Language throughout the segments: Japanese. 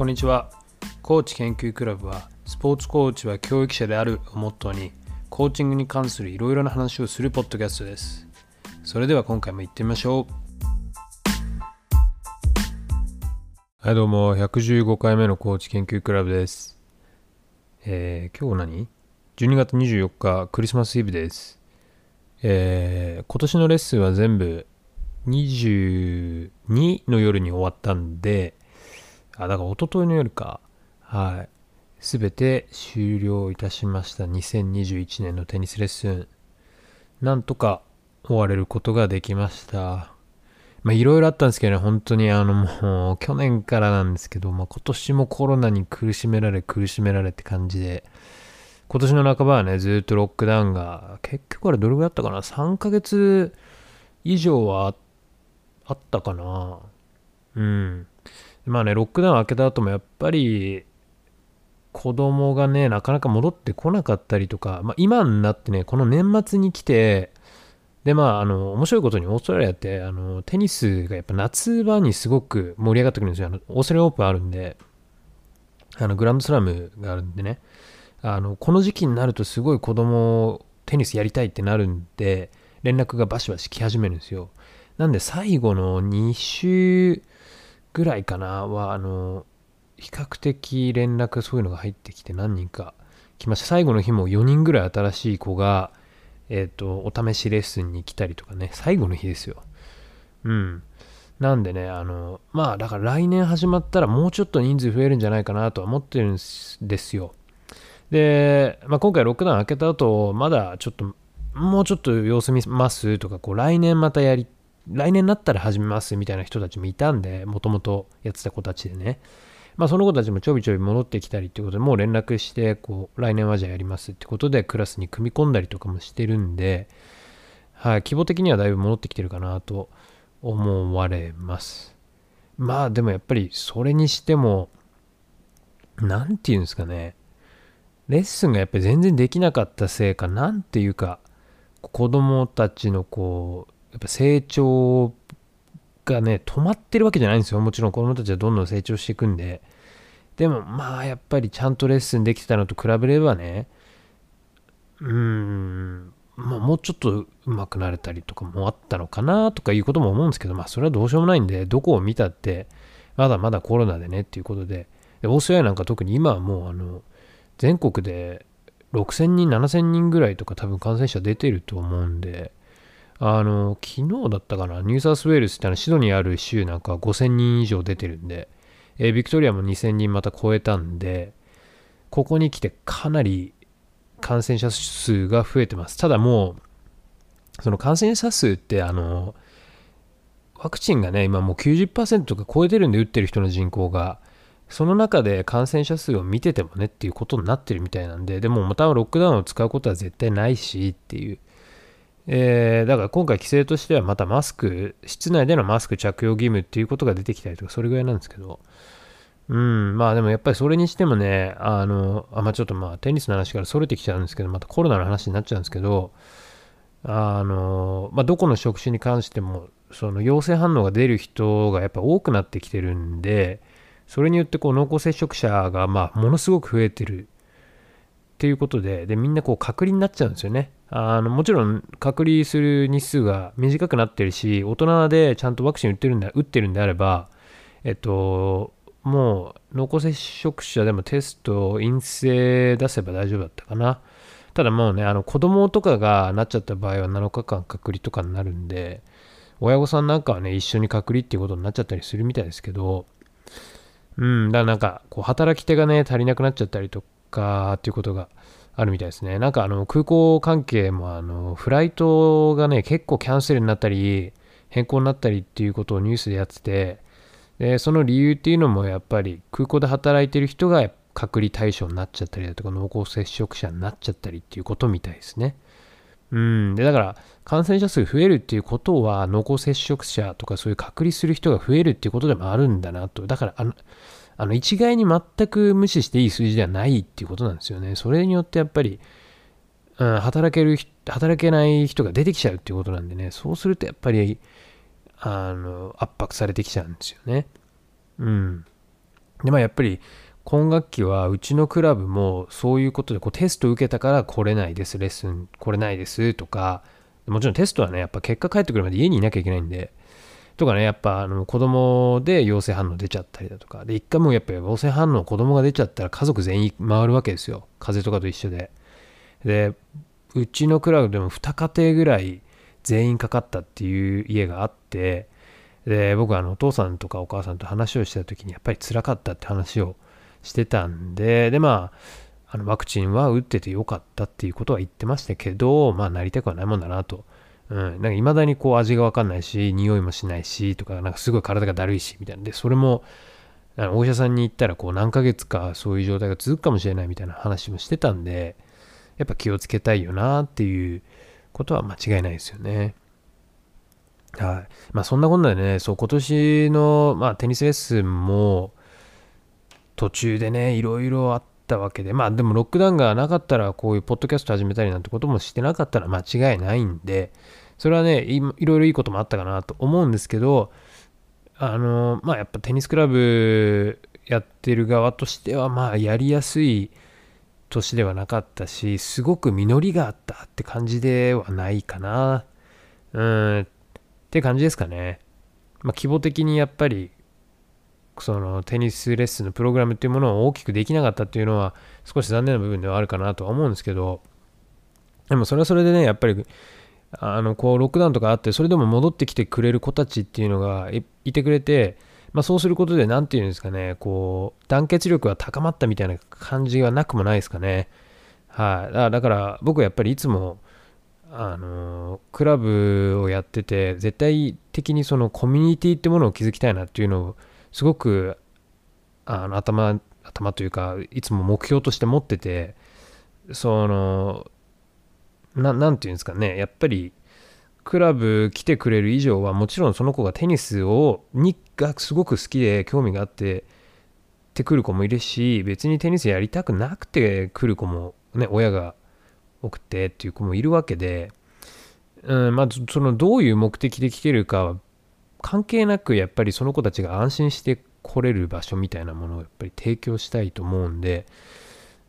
こんにちは。コーチ研究クラブは、スポーツコーチは教育者であるをモットーに、コーチングに関するいろいろな話をするポッドキャストです。それでは今回も行ってみましょう。はい、どうも、115回目のコーチ研究クラブです。えー、今日何 ?12 月24日、クリスマスイブです。えー、今年のレッスンは全部22の夜に終わったんで、あ、だから一昨日の夜か。はい。すべて終了いたしました。2021年のテニスレッスン。なんとか終われることができました。まあいろいろあったんですけどね、本当にあのもう去年からなんですけど、まあ今年もコロナに苦しめられ苦しめられって感じで、今年の半ばはね、ずっとロックダウンが、結局あれどれぐらいあったかな ?3 ヶ月以上はあったかなうん。まあね、ロックダウン明けた後もやっぱり子供がね、なかなか戻ってこなかったりとか、まあ、今になってね、この年末に来て、で、まあ、あの、面白いことにオーストラリアって、あの、テニスがやっぱ夏場にすごく盛り上がってくるんですよ。あの、オーストラリアオープンあるんで、あの、グランドスラムがあるんでね、あの、この時期になるとすごい子供、テニスやりたいってなるんで、連絡がバシバシ来始めるんですよ。なんで最後の2週ぐらいかなは、あの、比較的連絡そういうのが入ってきて何人か来ました。最後の日も4人ぐらい新しい子が、えっ、ー、と、お試しレッスンに来たりとかね、最後の日ですよ。うん。なんでね、あの、まあ、だから来年始まったらもうちょっと人数増えるんじゃないかなとは思ってるんですよ。で、まあ、今回ロックダウン開けた後、まだちょっと、もうちょっと様子見ますとか、こう、来年またやり来年になったら始めますみたいな人たちもいたんで、もともとやってた子たちでね。まあその子たちもちょびちょび戻ってきたりってことで、もう連絡して、こう、来年はじゃあやりますってことでクラスに組み込んだりとかもしてるんで、はい、規模的にはだいぶ戻ってきてるかなと思われます。まあでもやっぱりそれにしても、なんていうんですかね、レッスンがやっぱり全然できなかったせいか、なんていうか、子供たちのこう、やっぱ成長がね、止まってるわけじゃないんですよ。もちろん子供たちはどんどん成長していくんで。でもまあやっぱりちゃんとレッスンできてたのと比べればね、うーん、まあ、もうちょっと上手くなれたりとかもあったのかなとかいうことも思うんですけど、まあそれはどうしようもないんで、どこを見たって、まだまだコロナでねっていうことで、でオーストラリアなんか特に今はもうあの、全国で6000人、7000人ぐらいとか多分感染者出てると思うんで、あの、昨日だったかな、ニューサウスウェールズってのシドニーある州なんか5000人以上出てるんで、えー、ビクトリアも2000人また超えたんで、ここに来てかなり感染者数が増えてます。ただもう、その感染者数ってあの、ワクチンがね、今もう90%とか超えてるんで打ってる人の人口が、その中で感染者数を見ててもねっていうことになってるみたいなんで、でもまたロックダウンを使うことは絶対ないしっていうえー、だから今回規制としてはまたマスク、室内でのマスク着用義務っていうことが出てきたりとか、それぐらいなんですけど、うん、まあでもやっぱりそれにしてもね、あの、あ、まあちょっとまあテニスの話からそれてきちゃうんですけど、またコロナの話になっちゃうんですけど、あの、まあどこの職種に関しても、その陽性反応が出る人がやっぱ多くなってきてるんで、それによってこう濃厚接触者がまあものすごく増えてるっていうことで、で、みんなこう隔離になっちゃうんですよね。あの、もちろん隔離する日数が短くなってるし、大人でちゃんとワクチン打ってるんだ、打ってるんであれば、えっと、もう濃厚接触者でもテスト陰性出せば大丈夫だったかな。ただもうね、あの子供とかがなっちゃった場合は7日間隔離とかになるんで、親御さんなんかはね、一緒に隔離っていうことになっちゃったりするみたいですけど、うん、だからなんか、こう働き手がね、足りなくなっちゃったりとかっていうことがあるみたいですね。なんかあの空港関係もあのフライトがね、結構キャンセルになったり、変更になったりっていうことをニュースでやってて、でその理由っていうのもやっぱり空港で働いてる人が隔離対象になっちゃったりだとか濃厚接触者になっちゃったりっていうことみたいですね。うん。で、だから感染者数増えるっていうことは濃厚接触者とかそういう隔離する人が増えるっていうことでもあるんだなと。だからあの、あの一概に全く無視していい数字ではないっていうことなんですよね。それによってやっぱり、うん、働ける、働けない人が出てきちゃうっていうことなんでね、そうするとやっぱり、あの、圧迫されてきちゃうんですよね。うん。でまあやっぱり今学期はうちのクラブもそういうことでこうテスト受けたから来れないですレッスン来れないですとかもちろんテストはねやっぱ結果返ってくるまで家にいなきゃいけないんでとかねやっぱあの子供で陽性反応出ちゃったりだとか。で一回もやっぱ陽性反応子供が出ちゃったら家族全員回るわけですよ。風邪とかと一緒で。でうちのクラブでも2家庭ぐらい全員かかったっていう家があって。で僕はあのお父さんとかお母さんと話をした時にやっぱり辛かったって話をしてたんで。でまああのワクチンは打っててよかったっていうことは言ってましたけどまあなりたくはないもんだなと。うん、なんか未だにこう味がわかんないし匂いもしないしとかなんかすごい体がだるいしみたいなでそれもお医者さんに行ったらこう何ヶ月かそういう状態が続くかもしれないみたいな話もしてたんでやっぱ気をつけたいよなっていうことは間違いないですよね。はい。まあそんなこんなでね、そう今年の、まあ、テニスレッスンも途中でね、いろいろあったわけで、まあでもロックダウンがなかったらこういうポッドキャスト始めたりなんてこともしてなかったら間違いないんで、それはね、いいろいろいいこともあったかなと思うんですけど、あの、まあやっぱテニスクラブやってる側としては、まあやりやすい年ではなかったし、すごく実りがあったって感じではないかな。うん、って感じですかね。まあ、規模的にやっぱり、そのテニスレッスンのプログラムっていうものを大きくできなかったっていうのは少し残念な部分ではあるかなとは思うんですけど、でもそれはそれでね、やっぱり、あの、こう、ロックダウンとかあって、それでも戻ってきてくれる子たちっていうのがいてくれて、まあ、そうすることで、何て言うんですかね、こう、団結力が高まったみたいな感じはなくもないですかね。はい、あ、だから僕はやっぱりいつも、あのクラブをやってて絶対的にそのコミュニティってものを築きたいなっていうのをすごくあの頭頭というかいつも目標として持っててそのななんていうんですかね。やっぱりクラブ来てくれる以上はもちろんその子がテニスをにがすごく好きで興味があってってくる子もいるし別にテニスやりたくなくて来る子もね親が送ってっていう子もいるわけで、うん、まずそのどういう目的で来てるかは関係なくやっぱりその子たちが安心して来れる場所みたいなものをやっぱり提供したいと思うんで、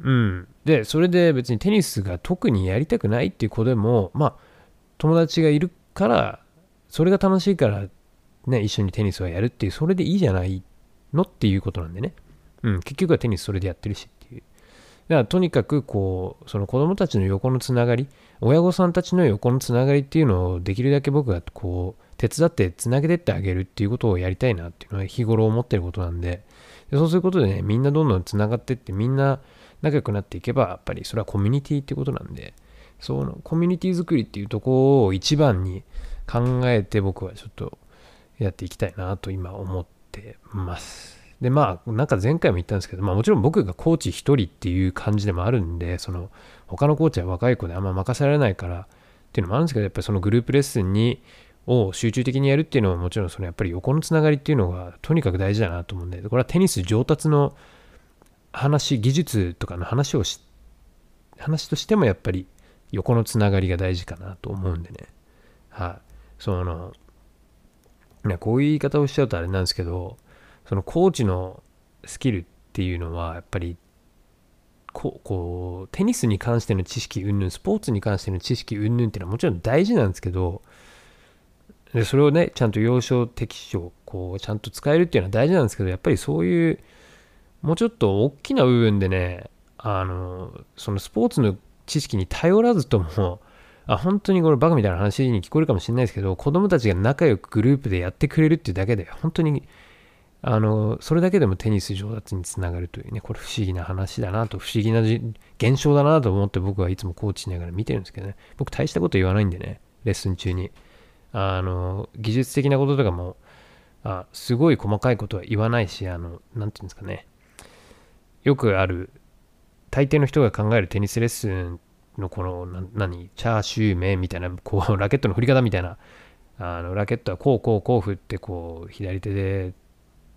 うん。で、それで別にテニスが特にやりたくないっていう子でも、まあ、友達がいるから、それが楽しいから、ね、一緒にテニスをやるっていう、それでいいじゃないのっていうことなんでね。うん、結局はテニスそれでやってるしっていう。だからとにかくこうその子供たちの横のつながり親御さんたちの横のつながりっていうのをできるだけ僕がこう手伝ってつなげてってあげるっていうことをやりたいなっていうのは日頃思ってることなんででそうすることでねみんなどんどんつながってってみんな仲良くなっていけばやっぱりそれはコミュニティってことなんでそのコミュニティ作りっていうとこを一番に考えて僕はちょっとやっていきたいなと今思ってます。で、まあ、なんか前回も言ったんですけど、まあもちろん僕がコーチ1人っていう感じでもあるんで、その他のコーチは若い子であんま任せられないからっていうのもあるんですけど、やっぱりそのグループレッスンにを集中的にやるっていうのはもちろんそのやっぱり横のつながりっていうのがとにかく大事だなと思うんで、これはテニス上達の話、技術とかの話をし、話としてもやっぱり横のつながりが大事かなと思うんでね。はい、あ、その、こういう言い方をしちゃうとあれなんですけど、そのコーチのスキルっていうのはやっぱりこうこうテニスに関しての知識云々スポーツに関しての知識云々っていうのはもちろん大事なんですけどでそれをねちゃんと要所適所こうちゃんと使えるっていうのは大事なんですけどやっぱりそういうもうちょっと大きな部分でねあのそのスポーツの知識に頼らずとも あ本当にこれバカみたいな話に聞こえるかもしれないですけど子供たちが仲良くグループでやってくれるっていうだけで本当にあの、それだけでもテニス上達につながるというね、これ不思議な話だなと、不思議な現象だなと思って僕はいつもコーチしながら見てるんですけどね、僕大したこと言わないんでね、レッスン中に。あの、技術的なこととかも、あすごい細かいことは言わないし、あの、なんていうんですかね、よくある、大抵の人が考えるテニスレッスンのこの、何、チャーシュー麺みたいな、こう、ラケットの振り方みたいな、あのラケットはこうこうこう振ってこう左手で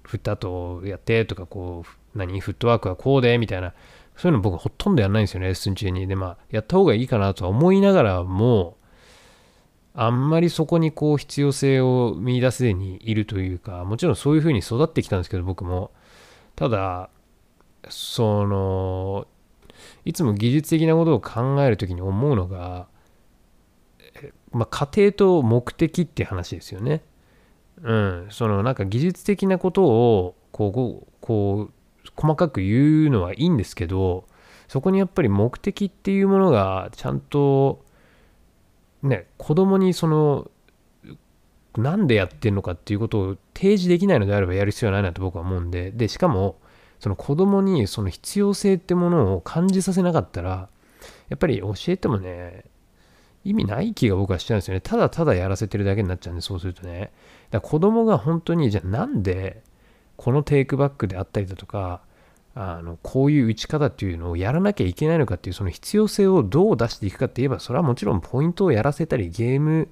振った後やってとか、こう、何、フットワークはこうで、みたいな、そういうの僕ほとんどやんないんですよね、レッスン中に。で、まあ、やった方がいいかなとは思いながらも、あんまりそこにこう必要性を見出せずにいるというか、もちろんそういう風に育ってきたんですけど、僕も。ただそのいつも技術的なことを考える時に思うのが、まあ、過程と目的って話ですよね。うん、そのなんか技術的なことをこうこう細かく言うのはいいんですけどそこにやっぱり目的っていうものがちゃんとね子供にそのなんでやってんのかっていうことを提示できないのであればやる必要はないなと僕は思うんででしかもその子供にその必要性ってものを感じさせなかったらやっぱり教えてもね意味ない気が僕はしちゃうんですよね。ただただやらせてるだけになっちゃうんでそうするとね。だから子供が本当にじゃあなんでこのテイクバックであったりだとかあのこういう打ち方っていうのをやらなきゃいけないのかっていうその必要性をどう出していくかって言えばそれはもちろんポイントをやらせたりゲーム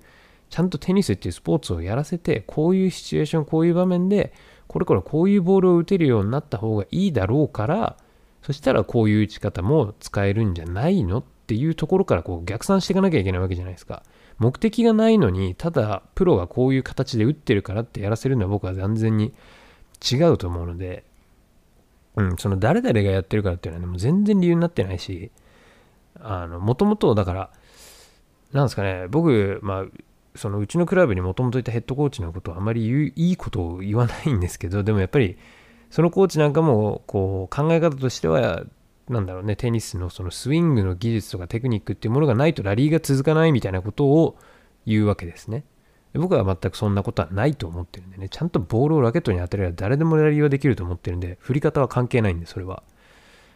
ちゃんとテニスっていうスポーツをやらせてこういうシチュエーションこういう場面でこれからこういうボールを打てるようになった方がいいだろうからそしたらこういう打ち方も使えるんじゃないのっていうところからこう逆算していかなきゃいけないわけじゃないですか。目的がないのにただプロがこういう形で打ってるからってやらせるのは僕は完全に違うと思うのでうん、その誰々がやってるからっていうのは、ね、もう全然理由になってないし、あの、もともとだから、なんですかね、僕、まあ、そのうちのクラブにもともといたヘッドコーチのことをあまり言ういいことを言わないんですけど、でもやっぱり、そのコーチなんかも、こう、考え方としては、なんだろうね、テニスのそのスイングの技術とかテクニックっていうものがないとラリーが続かないみたいなことを言うわけですね。僕は全くそんなことはないと思ってるんでね、ちゃんとボールをラケットに当てれば誰でもラリーはできると思ってるんで、振り方は関係ないんで、それは。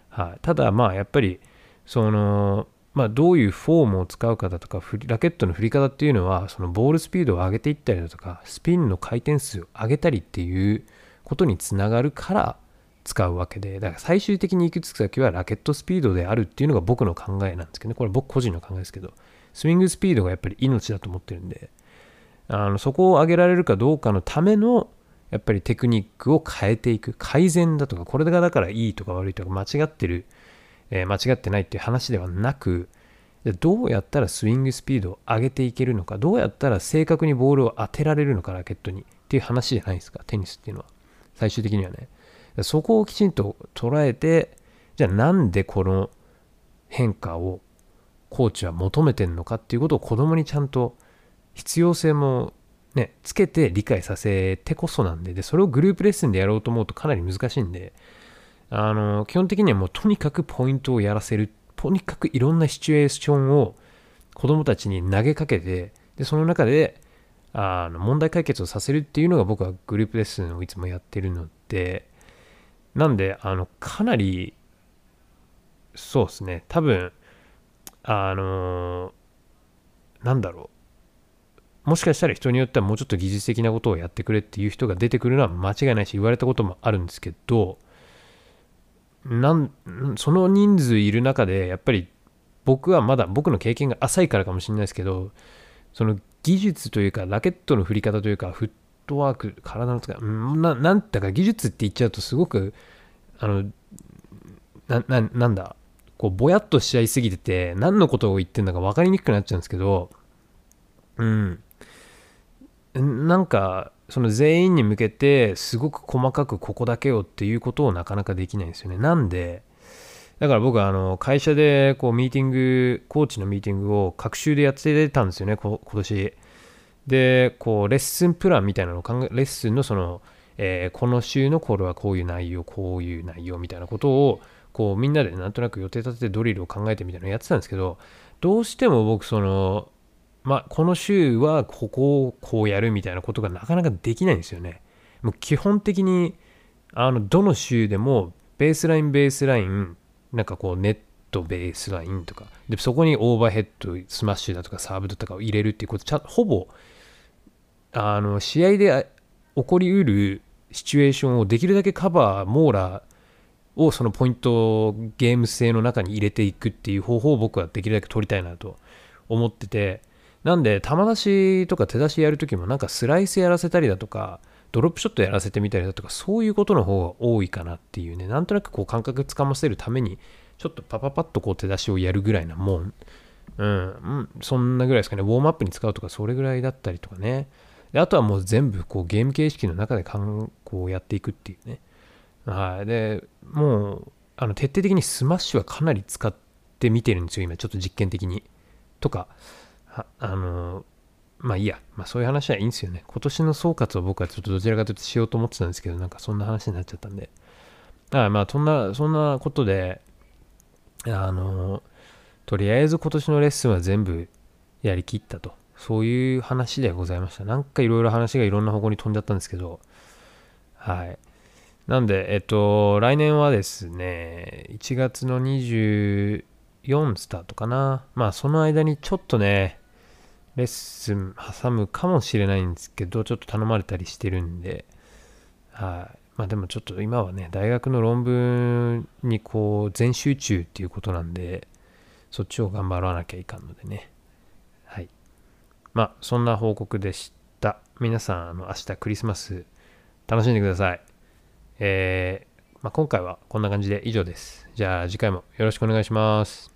はい、ただ、まあ、やっぱり、その、まあ、どういうフォームを使うかだとか、ラケットの振り方っていうのは、そのボールスピードを上げていったりだとか、スピンの回転数を上げたりっていうことにつながるから使うわけで、だから最終的に行き着く先はラケットスピードであるっていうのが僕の考えなんですけどね、これ僕個人の考えですけど、スイングスピードがやっぱり命だと思ってるんで、あのそこを上げられるかどうかのためのやっぱりテクニックを変えていく改善だとかこれがだからいいとか悪いとか間違ってる、え、間違ってないっていう話ではなくどうやったらスイングスピードを上げていけるのかどうやったら正確にボールを当てられるのかラケットにっていう話じゃないですかテニスっていうのは。最終的にはね。そこをきちんと捉えてじゃあなんでこの変化をコーチは求めてるのかっていうことを子供にちゃんと必要性もね、つけて理解させてこそなんでで、それをグループレッスンでやろうと思うとかなり難しいんで、あの、基本的にはもうとにかくポイントをやらせる。とにかくいろんなシチュエーションを子供たちに投げかけて、で、その中で、あの、問題解決をさせるっていうのが僕はグループレッスンをいつもやってるので、なんで、あの、かなり、そうですね、多分、あの、なんだろう、もしかしたら人によってはもうちょっと技術的なことをやってくれっていう人が出てくるのは間違いないし言われたこともあるんですけどなんその人数いる中でやっぱり僕はまだ僕の経験が浅いからかもしれないですけどその技術というかラケットの振り方というかフットワーク体の使いななんだか技術って言っちゃうとすごくあのななんだこうぼやっとしちゃいすぎてて何のことを言ってんだか分かりにくくなっちゃうんですけどうん。なんかその全員に向けてすごく細かくここだけをっていうことをなかなかできないんですよね。なんでだから僕はあの会社でこうミーティングコーチのミーティングを各週でやってたんですよね今年。でこうレッスンプランみたいなのを考えレッスンのその、えー、この週のこれはこういう内容こういう内容みたいなことをこうみんなでなんとなく予定立ててドリルを考えてみたいなのをやってたんですけどどうしても僕そのまあ、この週はここをこうやるみたいなことがなかなかできないんですよね。もう基本的にあのどの週でもベースラインベースラインなんかこうネットベースラインとかでそこにオーバーヘッドスマッシュだとかサーブだとかを入れるっていうことほぼあの試合で起こりうるシチュエーションをできるだけカバー網羅をそのポイントゲーム性の中に入れていくっていう方法を僕はできるだけ取りたいなと思っててなんで、球出しとか手出しやるときも、なんかスライスやらせたりだとか、ドロップショットやらせてみたりだとか、そういうことの方が多いかなっていうね、なんとなくこう感覚つかませるために、ちょっとパパパッとこう手出しをやるぐらいなもん。うん、うん、そんなぐらいですかね。ウォームアップに使うとか、それぐらいだったりとかね。であとはもう全部こうゲーム形式の中でかんこうやっていくっていうね。はい。で、もう、あの、徹底的にスマッシュはかなり使ってみてるんですよ、今、ちょっと実験的に。とか、あの、まあいいや、まあそういう話はいいんですよね。今年の総括を僕はちょっとどちらかというとしようと思ってたんですけど、なんかそんな話になっちゃったんで。あまあそんな、そんなことで、あの、とりあえず今年のレッスンは全部やりきったと。そういう話でございました。なんかいろいろ話がいろんな方向に飛んじゃったんですけど、はい。なんで、えっと、来年はですね、1月の24スタートかな。まあ、その間にちょっとね、レッスン挟むかもしれないんですけど、ちょっと頼まれたりしてるんで、はい。まあでもちょっと今はね、大学の論文にこう、全集中っていうことなんで、そっちを頑張らなきゃいかんのでね。はい。まあ、そんな報告でした。皆さん、あの、明日クリスマス楽しんでください。えー、まあ、今回はこんな感じで以上です。じゃあ次回もよろしくお願いします。